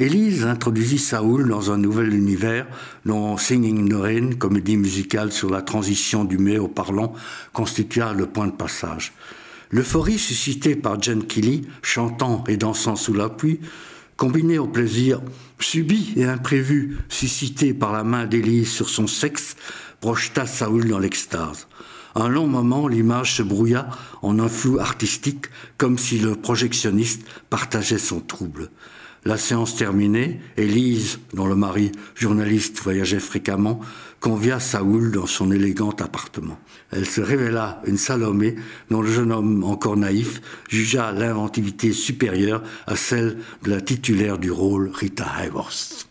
Élise introduisit Saoul dans un nouvel univers dont Singing Noreen, comédie musicale sur la transition du muet au parlant, constitua le point de passage. L'euphorie suscitée par Jen Kelly, chantant et dansant sous la pluie, combinée au plaisir subi et imprévu suscité par la main d'Élise sur son sexe, projeta Saoul dans l'extase. Un long moment, l'image se brouilla en un flou artistique, comme si le projectionniste partageait son trouble. La séance terminée, Élise, dont le mari, journaliste, voyageait fréquemment, convia Saoul dans son élégant appartement. Elle se révéla une Salomé dont le jeune homme, encore naïf, jugea l'inventivité supérieure à celle de la titulaire du rôle Rita Hayworth.